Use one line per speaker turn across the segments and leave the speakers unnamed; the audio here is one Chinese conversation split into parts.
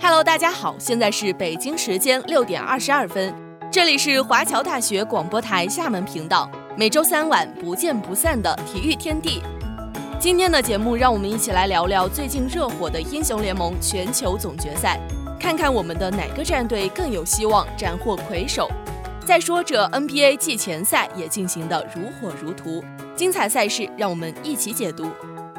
Hello，大家好，现在是北京时间六点二十二分，这里是华侨大学广播台厦门频道，每周三晚不见不散的体育天地。今天的节目，让我们一起来聊聊最近热火的英雄联盟全球总决赛，看看我们的哪个战队更有希望斩获魁首。再说这 NBA 季前赛也进行的如火如荼，精彩赛事让我们一起解读。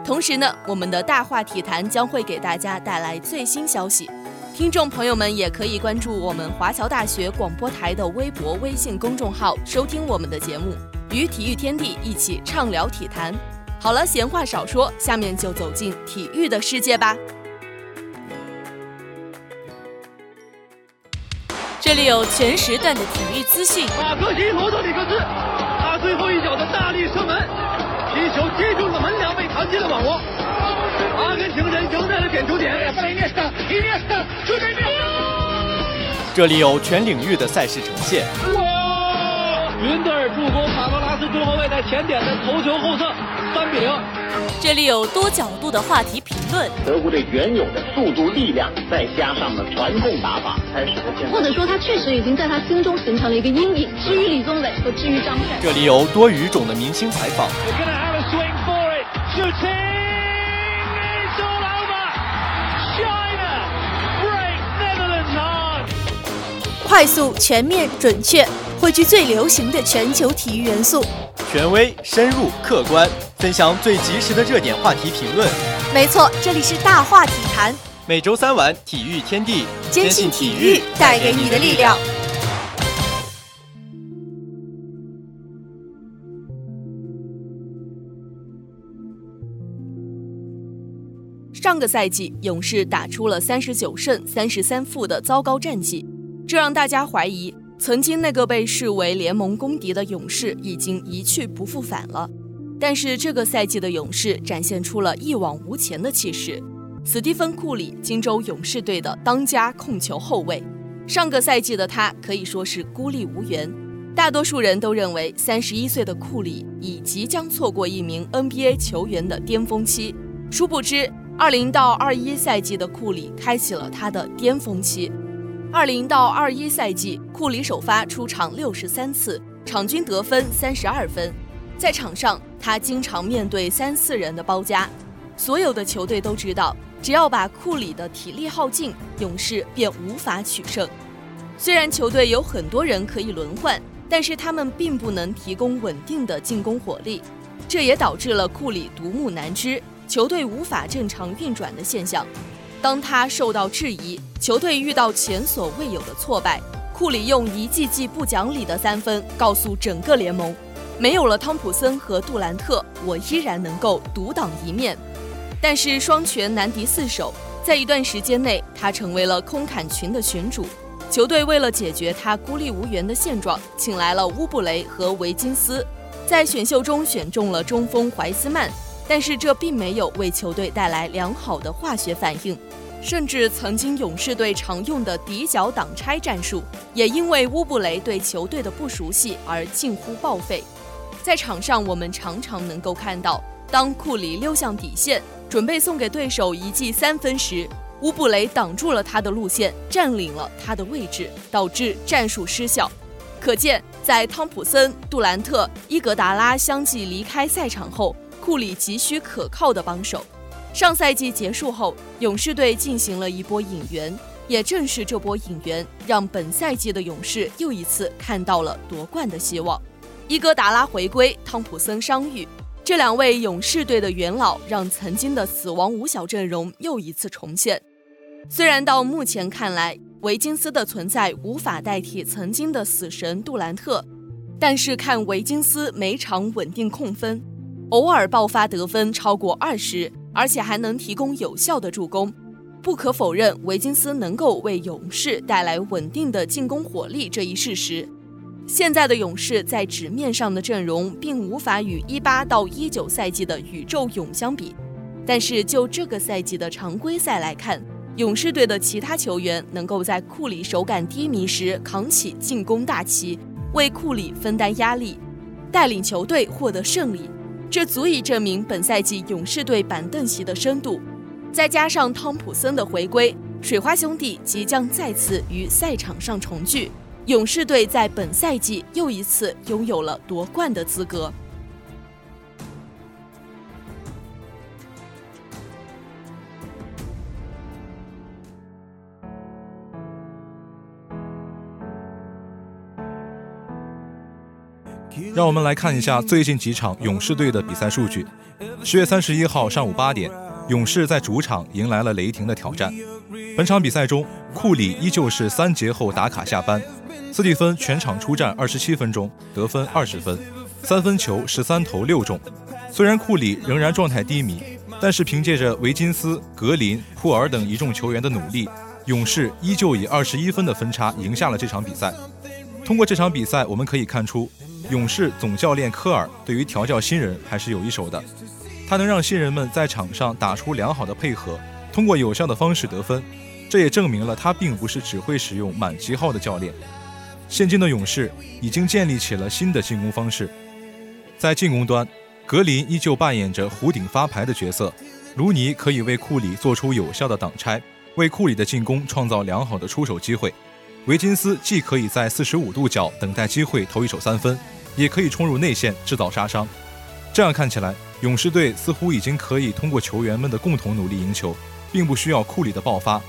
同时呢，我们的大话体坛将会给大家带来最新消息。听众朋友们也可以关注我们华侨大学广播台的微博、微信公众号，收听我们的节目，与体育天地一起畅聊体坛。好了，闲话少说，下面就走进体育的世界吧。这里有全时段的体育资讯。
马克西罗德里克斯，他最后一脚的大力射门，皮球击中了门梁，被弹进了网窝。阿根廷人赢在了点球点。
这里有全领域的赛事呈现。
哇！云德尔助攻卡罗拉斯中后卫在前点的头球后侧，三比零。
这里有多角度的话题评论。
德国队原有的速度、力量，再加上了传控打法，才使得现在。
或者说，他确实已经在他心中形成了一个阴影。至于李宗伟和至于张帅，
这里有多语种的明星采访。
快速、全面、准确，汇聚最流行的全球体育元素。
权威、深入、客观，分享最及时的热点话题评论。
没错，这里是大话体坛。
每周三晚，体育天地，
坚信体育带给你的力量。
上个赛季，勇士打出了三十九胜三十三负的糟糕战绩。这让大家怀疑，曾经那个被视为联盟公敌的勇士已经一去不复返了。但是这个赛季的勇士展现出了一往无前的气势。斯蒂芬·库里，金州勇士队的当家控球后卫，上个赛季的他可以说是孤立无援。大多数人都认为，三十一岁的库里已即将错过一名 NBA 球员的巅峰期。殊不知，二零到二一赛季的库里开启了他的巅峰期。二零到二一赛季，库里首发出场六十三次，场均得分三十二分。在场上，他经常面对三四人的包夹。所有的球队都知道，只要把库里的体力耗尽，勇士便无法取胜。虽然球队有很多人可以轮换，但是他们并不能提供稳定的进攻火力，这也导致了库里独木难支，球队无法正常运转的现象。当他受到质疑，球队遇到前所未有的挫败，库里用一记记不讲理的三分告诉整个联盟：没有了汤普森和杜兰特，我依然能够独当一面。但是双拳难敌四手，在一段时间内，他成为了空砍群的群主。球队为了解决他孤立无援的现状，请来了乌布雷和维金斯，在选秀中选中了中锋怀斯曼。但是这并没有为球队带来良好的化学反应，甚至曾经勇士队常用的底角挡拆战术，也因为乌布雷对球队的不熟悉而近乎报废。在场上，我们常常能够看到，当库里溜向底线，准备送给对手一记三分时，乌布雷挡住了他的路线，占领了他的位置，导致战术失效。可见，在汤普森、杜兰特、伊格达拉相继离开赛场后。库里急需可靠的帮手。上赛季结束后，勇士队进行了一波引援，也正是这波引援，让本赛季的勇士又一次看到了夺冠的希望。伊戈达拉回归，汤普森伤愈，这两位勇士队的元老，让曾经的死亡五小阵容又一次重现。虽然到目前看来，维金斯的存在无法代替曾经的死神杜兰特，但是看维金斯每场稳定控分。偶尔爆发得分超过二十，而且还能提供有效的助攻。不可否认，维金斯能够为勇士带来稳定的进攻火力这一事实。现在的勇士在纸面上的阵容并无法与一八到一九赛季的宇宙勇相比，但是就这个赛季的常规赛来看，勇士队的其他球员能够在库里手感低迷时扛起进攻大旗，为库里分担压力，带领球队获得胜利。这足以证明本赛季勇士队板凳席的深度，再加上汤普森的回归，水花兄弟即将再次于赛场上重聚，勇士队在本赛季又一次拥有了夺冠的资格。
让我们来看一下最近几场勇士队的比赛数据。十月三十一号上午八点，勇士在主场迎来了雷霆的挑战。本场比赛中，库里依旧是三节后打卡下班，斯蒂芬全场出战二十七分钟，得分二十分，三分球十三投六中。虽然库里仍然状态低迷，但是凭借着维金斯、格林、库尔等一众球员的努力，勇士依旧以二十一分的分差赢下了这场比赛。通过这场比赛，我们可以看出。勇士总教练科尔对于调教新人还是有一手的，他能让新人们在场上打出良好的配合，通过有效的方式得分。这也证明了他并不是只会使用满级号的教练。现今的勇士已经建立起了新的进攻方式，在进攻端，格林依旧扮演着弧顶发牌的角色，卢尼可以为库里做出有效的挡拆，为库里的进攻创造良好的出手机会。维金斯既可以在四十五度角等待机会投一手三分。也可以冲入内线制造杀伤，这样看起来，勇士队似乎已经可以通过球员们的共同努力赢球，并不需要库里的爆发。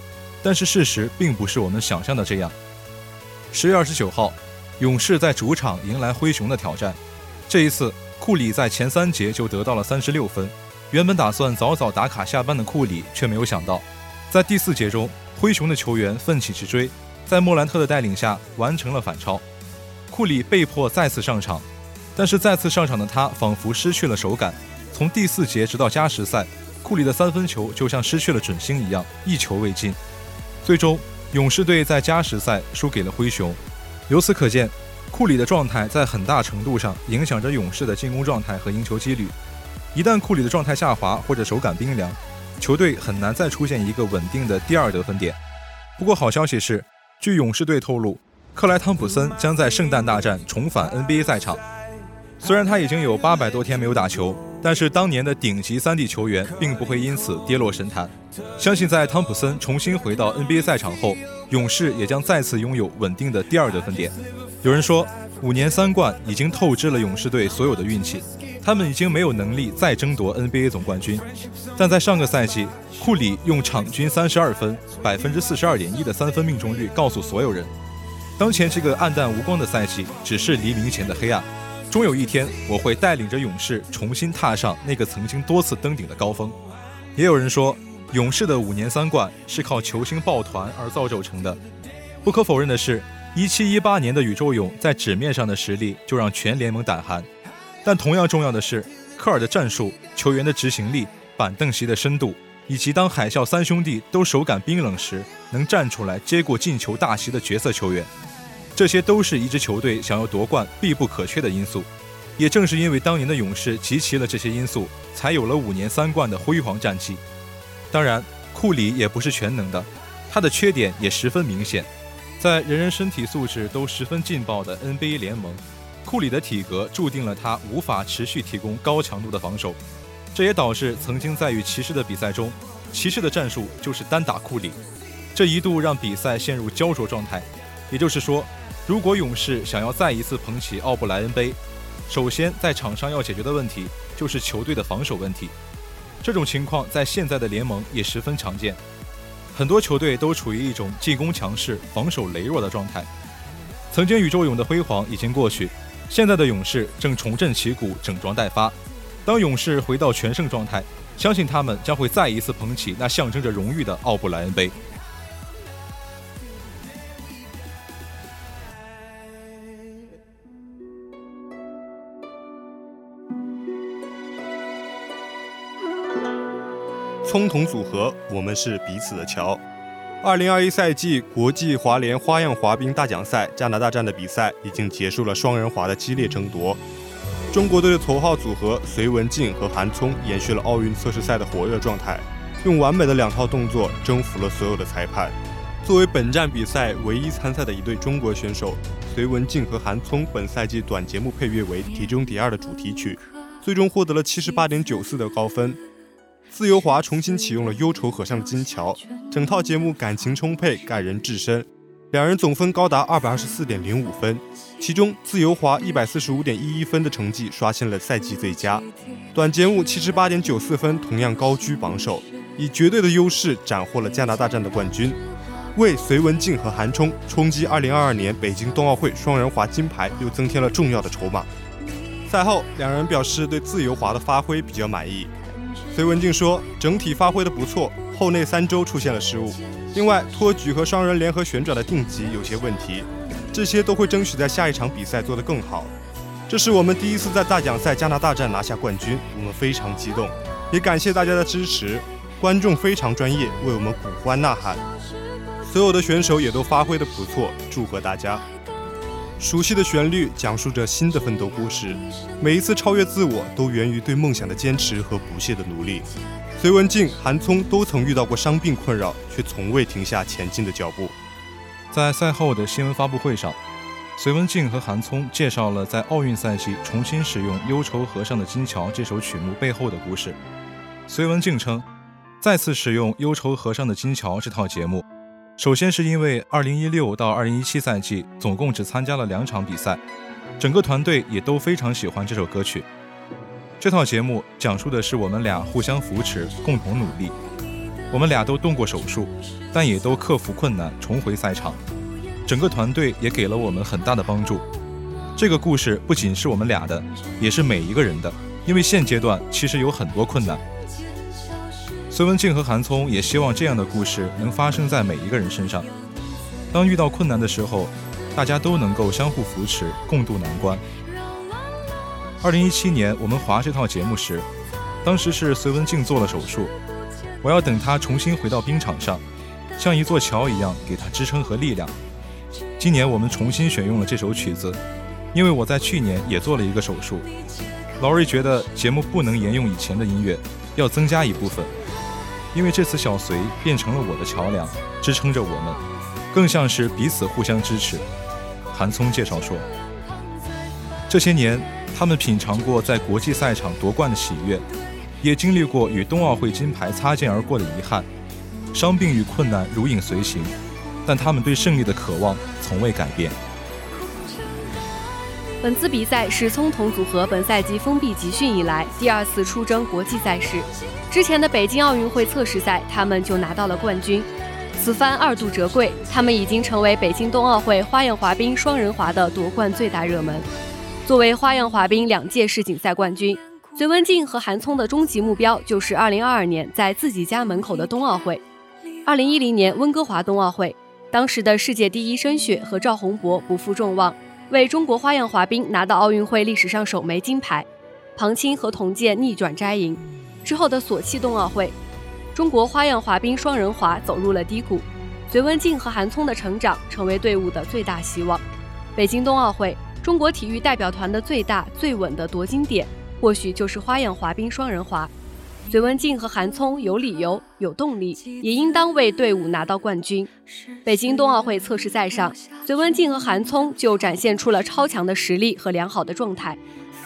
但是事实并不是我们想象的这样。十月二十九号，勇士在主场迎来灰熊的挑战。这一次，库里在前三节就得到了三十六分。原本打算早早打卡下班的库里，却没有想到，在第四节中，灰熊的球员奋起直追，在莫兰特的带领下完成了反超。库里被迫再次上场，但是再次上场的他仿佛失去了手感。从第四节直到加时赛，库里的三分球就像失去了准星一样，一球未进。最终，勇士队在加时赛输给了灰熊。由此可见，库里的状态在很大程度上影响着勇士的进攻状态和赢球几率。一旦库里的状态下滑或者手感冰凉，球队很难再出现一个稳定的第二得分点。不过好消息是，据勇士队透露。克莱·汤普森将在圣诞大战重返 NBA 赛场。虽然他已经有八百多天没有打球，但是当年的顶级三 D 球员并不会因此跌落神坛。相信在汤普森重新回到 NBA 赛场后，勇士也将再次拥有稳定的第二得分点。有人说，五年三冠已经透支了勇士队所有的运气，他们已经没有能力再争夺 NBA 总冠军。但在上个赛季，库里用场均三十二分、百分之四十二点一的三分命中率告诉所有人。当前这个暗淡无光的赛季，只是黎明前的黑暗。终有一天，我会带领着勇士重新踏上那个曾经多次登顶的高峰。也有人说，勇士的五年三冠是靠球星抱团而造就成的。不可否认的是，一七一八年的宇宙勇在纸面上的实力就让全联盟胆寒。但同样重要的是，科尔的战术、球员的执行力、板凳席的深度。以及当海啸三兄弟都手感冰冷时，能站出来接过进球大旗的角色球员，这些都是一支球队想要夺冠必不可缺的因素。也正是因为当年的勇士集齐了这些因素，才有了五年三冠的辉煌战绩。当然，库里也不是全能的，他的缺点也十分明显。在人人身体素质都十分劲爆的 NBA 联盟，库里的体格注定了他无法持续提供高强度的防守。这也导致曾经在与骑士的比赛中，骑士的战术就是单打库里，这一度让比赛陷入焦灼状态。也就是说，如果勇士想要再一次捧起奥布莱恩杯，首先在场上要解决的问题就是球队的防守问题。这种情况在现在的联盟也十分常见，很多球队都处于一种进攻强势、防守羸弱的状态。曾经宇宙勇的辉煌已经过去，现在的勇士正重振旗鼓、整装待发。当勇士回到全胜状态，相信他们将会再一次捧起那象征着荣誉的奥布莱恩杯。
葱桶组合，我们是彼此的桥。二零二一赛季国际滑联花样滑冰大奖赛加拿大站的比赛已经结束了双人滑的激烈争夺。中国队的头号组合隋文静和韩聪延续了奥运测试赛的火热状态，用完美的两套动作征服了所有的裁判。作为本站比赛唯一参赛的一对中国选手，隋文静和韩聪本赛季短节目配乐为《碟中谍二》的主题曲，最终获得了七十八点九四的高分。自由滑重新启用了忧愁和尚的金桥，整套节目感情充沛，感人至深。两人总分高达二百二十四点零五分，其中自由滑一百四十五点一一分的成绩刷新了赛季最佳。短节目七十八点九四分同样高居榜首，以绝对的优势斩获了加拿大站的冠军，为隋文静和韩冲冲击二零二二年北京冬奥会双人滑金牌又增添了重要的筹码。赛后，两人表示对自由滑的发挥比较满意。隋文静说：“整体发挥的不错，后内三周出现了失误。另外，托举和双人联合旋转的定级有些问题，这些都会争取在下一场比赛做得更好。这是我们第一次在大奖赛加拿大站拿下冠军，我们非常激动，也感谢大家的支持。观众非常专业，为我们鼓欢呐喊。所有的选手也都发挥的不错，祝贺大家。”熟悉的旋律讲述着新的奋斗故事，每一次超越自我都源于对梦想的坚持和不懈的努力。隋文静、韩聪都曾遇到过伤病困扰，却从未停下前进的脚步。
在赛后的新闻发布会上，隋文静和韩聪介绍了在奥运赛季重新使用《忧愁河上的金桥》这首曲目背后的故事。隋文静称，再次使用《忧愁河上的金桥》这套节目。首先是因为2016到2017赛季总共只参加了两场比赛，整个团队也都非常喜欢这首歌曲。这套节目讲述的是我们俩互相扶持，共同努力。我们俩都动过手术，但也都克服困难重回赛场。整个团队也给了我们很大的帮助。这个故事不仅是我们俩的，也是每一个人的，因为现阶段其实有很多困难。孙文静和韩聪也希望这样的故事能发生在每一个人身上。当遇到困难的时候，大家都能够相互扶持，共度难关。二零一七年我们滑这套节目时，当时是隋文静做了手术，我要等她重新回到冰场上，像一座桥一样给她支撑和力量。今年我们重新选用了这首曲子，因为我在去年也做了一个手术。劳瑞觉得节目不能沿用以前的音乐，要增加一部分。因为这次小隋变成了我的桥梁，支撑着我们，更像是彼此互相支持。韩聪介绍说，这些年他们品尝过在国际赛场夺冠的喜悦，也经历过与冬奥会金牌擦肩而过的遗憾，伤病与困难如影随形，但他们对胜利的渴望从未改变。
本次比赛是葱桶组合本赛季封闭集训以来第二次出征国际赛事。之前的北京奥运会测试赛，他们就拿到了冠军。此番二度折桂，他们已经成为北京冬奥会花样滑冰双人滑的夺冠最大热门。作为花样滑冰两届世锦赛冠军，隋文静和韩聪的终极目标就是2022年在自己家门口的冬奥会。2010年温哥华冬奥会，当时的世界第一申雪和赵宏博不负众望。为中国花样滑冰拿到奥运会历史上首枚金牌，庞青和童健逆转摘银。之后的索契冬奥会，中国花样滑冰双人滑走入了低谷。隋文静和韩聪的成长成为队伍的最大希望。北京冬奥会，中国体育代表团的最大最稳的夺金点，或许就是花样滑冰双人滑。隋文静和韩聪有理由、有动力，也应当为队伍拿到冠军。北京冬奥会测试赛上，隋文静和韩聪就展现出了超强的实力和良好的状态。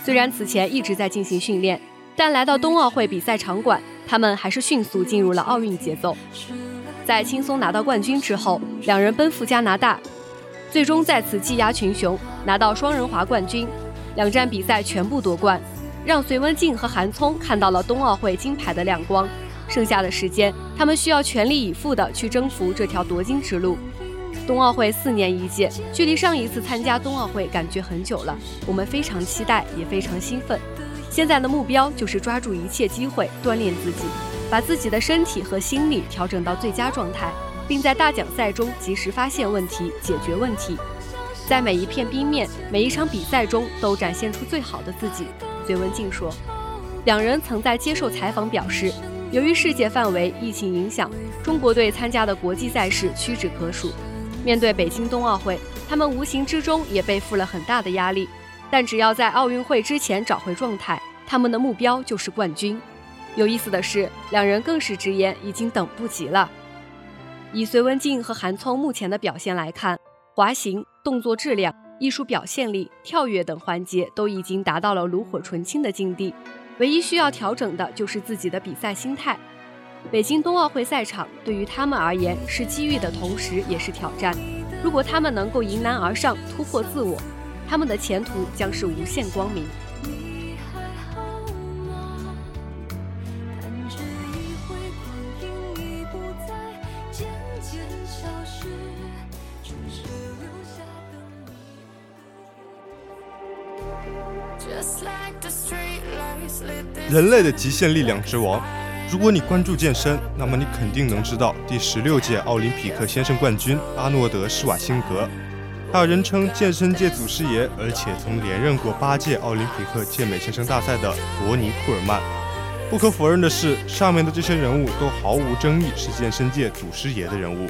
虽然此前一直在进行训练，但来到冬奥会比赛场馆，他们还是迅速进入了奥运节奏。在轻松拿到冠军之后，两人奔赴加拿大，最终再次技压群雄，拿到双人滑冠军，两站比赛全部夺冠。让隋文静和韩聪看到了冬奥会金牌的亮光。剩下的时间，他们需要全力以赴地去征服这条夺金之路。冬奥会四年一届，距离上一次参加冬奥会感觉很久了。我们非常期待，也非常兴奋。现在的目标就是抓住一切机会锻炼自己，把自己的身体和心理调整到最佳状态，并在大奖赛中及时发现问题、解决问题，在每一片冰面、每一场比赛中都展现出最好的自己。隋文静说，两人曾在接受采访表示，由于世界范围疫情影响，中国队参加的国际赛事屈指可数。面对北京冬奥会，他们无形之中也背负了很大的压力。但只要在奥运会之前找回状态，他们的目标就是冠军。有意思的是，两人更是直言已经等不及了。以隋文静和韩聪目前的表现来看，滑行动作质量。艺术表现力、跳跃等环节都已经达到了炉火纯青的境地。唯一需要调整的就是自己的比赛心态。北京冬奥会赛场对于他们而言是机遇的同时也是挑战。如果他们能够迎难而上，突破自我，他们的前途将是无限光明。
人类的极限力量之王。如果你关注健身，那么你肯定能知道第十六届奥林匹克先生冠军阿诺德·施瓦辛格，还有人称健身界祖师爷，而且曾连任过八届奥林匹克健美先生大赛的伯尼·库尔曼。不可否认的是，上面的这些人物都毫无争议是健身界祖师爷的人物。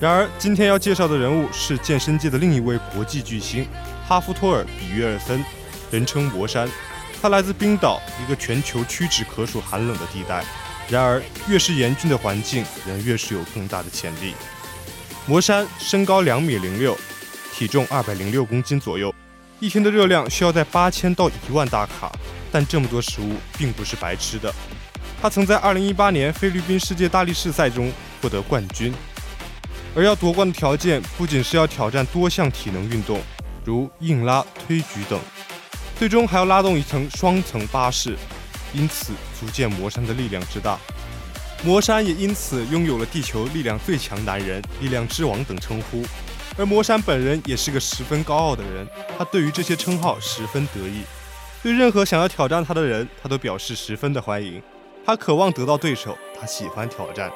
然而，今天要介绍的人物是健身界的另一位国际巨星哈夫托尔·比约尔森，人称魔山。他来自冰岛，一个全球屈指可数寒冷的地带。然而，越是严峻的环境，人越是有更大的潜力。魔山身高两米零六，体重二百零六公斤左右，一天的热量需要在八千到一万大卡。但这么多食物并不是白吃的。他曾在二零一八年菲律宾世界大力士赛中获得冠军，而要夺冠的条件不仅是要挑战多项体能运动，如硬拉、推举等。最终还要拉动一层双层巴士，因此足见魔山的力量之大。魔山也因此拥有了“地球力量最强男人”“力量之王”等称呼。而魔山本人也是个十分高傲的人，他对于这些称号十分得意。对任何想要挑战他的人，他都表示十分的欢迎。他渴望得到对手，他喜欢挑战。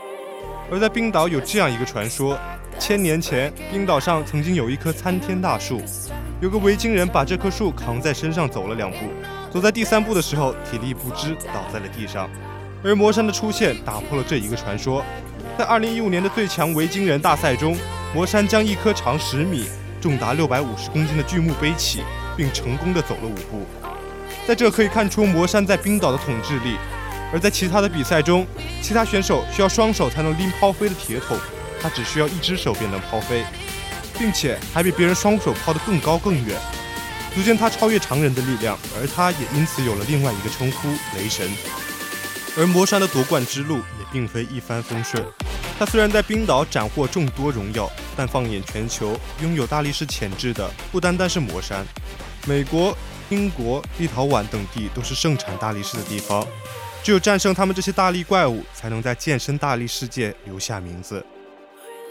而在冰岛有这样一个传说：千年前，冰岛上曾经有一棵参天大树。有个维京人把这棵树扛在身上走了两步，走在第三步的时候，体力不支倒在了地上。而魔山的出现打破了这一个传说。在2015年的最强维京人大赛中，魔山将一棵长十米、重达650公斤的巨木背起，并成功的走了五步。在这可以看出魔山在冰岛的统治力。而在其他的比赛中，其他选手需要双手才能拎抛飞的铁桶，他只需要一只手便能抛飞。并且还比别人双手抛得更高更远，足见他超越常人的力量，而他也因此有了另外一个称呼——雷神。而魔山的夺冠之路也并非一帆风顺。他虽然在冰岛斩获众多荣耀，但放眼全球，拥有大力士潜质的不单单是魔山。美国、英国、立陶宛等地都是盛产大力士的地方，只有战胜他们这些大力怪物，才能在健身大力世界留下名字。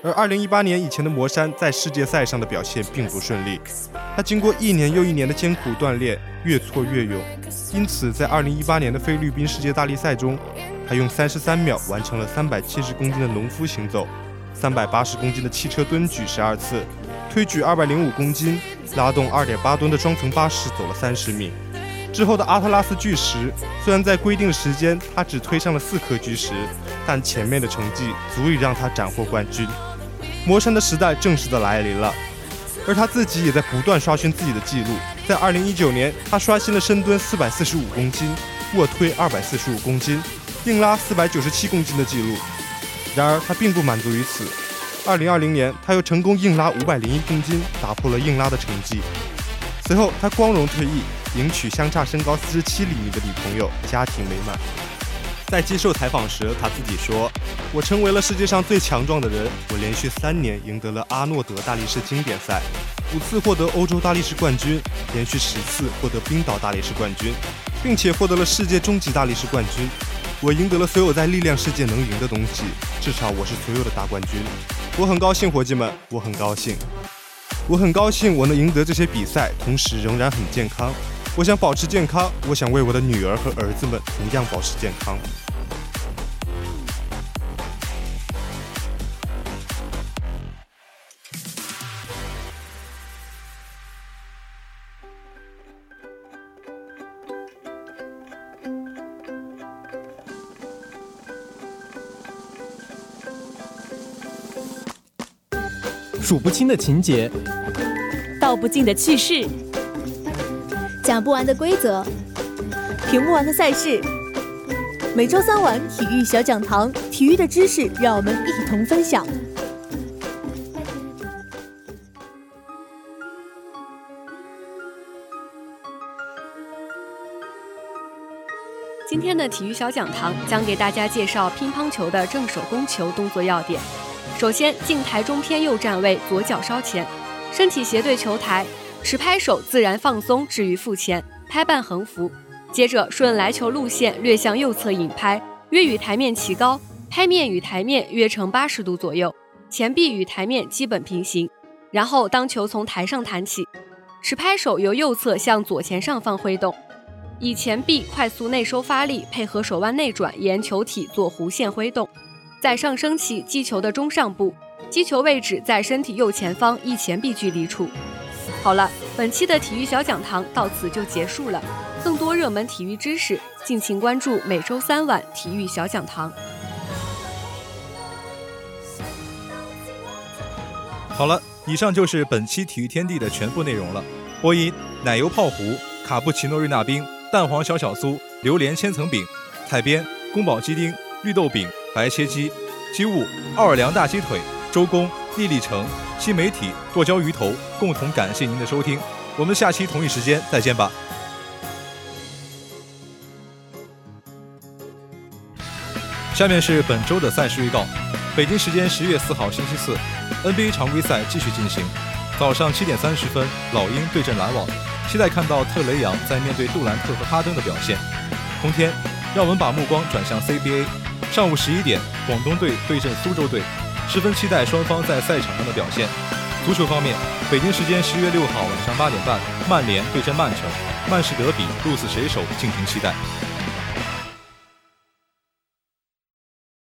而2018年以前的魔山在世界赛上的表现并不顺利，他经过一年又一年的艰苦锻炼，越挫越勇，因此在2018年的菲律宾世界大力赛中，他用33秒完成了370公斤的农夫行走，380公斤的汽车蹲举12次，推举205公斤，拉动2.8吨的双层巴士走了30米。之后的阿特拉斯巨石，虽然在规定时间他只推上了四颗巨石，但前面的成绩足以让他斩获冠军。魔山的时代正式的来临了，而他自己也在不断刷新自己的记录。在2019年，他刷新了深蹲445公斤、卧推245公斤、硬拉497公斤的记录。然而，他并不满足于此。2020年，他又成功硬拉501公斤，打破了硬拉的成绩。随后，他光荣退役，迎娶相差身高47厘米的女朋友，家庭美满。在接受采访时，他自己说：“我成为了世界上最强壮的人。我连续三年赢得了阿诺德大力士经典赛，五次获得欧洲大力士冠军，连续十次获得冰岛大力士冠军，并且获得了世界终极大力士冠军。我赢得了所有在力量世界能赢的东西，至少我是所有的大冠军。我很高兴，伙计们，我很高兴，我很高兴我能赢得这些比赛，同时仍然很健康。我想保持健康，我想为我的女儿和儿子们同样保持健康。”
数不清的情节，
道不尽的趣事，讲不完的规则，停不完的赛事。每周三晚体育小讲堂，体育的知识让我们一同分享。
今天的体育小讲堂将给大家介绍乒乓球的正手攻球动作要点。首先，进台中偏右站位，左脚稍前，身体斜对球台，持拍手自然放松置于腹前，拍半横幅。接着顺来球路线略向右侧引拍，约与台面齐高，拍面与台面约成八十度左右，前臂与台面基本平行。然后当球从台上弹起，持拍手由右侧向左前上方挥动。以前臂快速内收发力，配合手腕内转，沿球体做弧线挥动，在上升起击球的中上部，击球位置在身体右前方一前臂距离处。好了，本期的体育小讲堂到此就结束了。更多热门体育知识，敬请关注每周三晚体育小讲堂。
好了，以上就是本期体育天地的全部内容了。播音：奶油泡芙、卡布奇诺瑞纳冰。蛋黄小小酥、榴莲千层饼、采编宫保鸡丁、绿豆饼、白切鸡、机务奥尔良大鸡腿、周公丽丽城、新媒体剁椒鱼头共同感谢您的收听，我们下期同一时间再见吧。下面是本周的赛事预告：北京时间十月四号星期四，NBA 常规赛继续进行，早上七点三十分，老鹰对阵篮网。期待看到特雷杨在面对杜兰特和哈登的表现。同天，让我们把目光转向 CBA。上午十一点，广东队对阵苏州队，十分期待双方在赛场上的表现。足球方面，北京时间十月六号晚上八点半，曼联对阵曼城，曼市德比，鹿死谁手，敬请期待。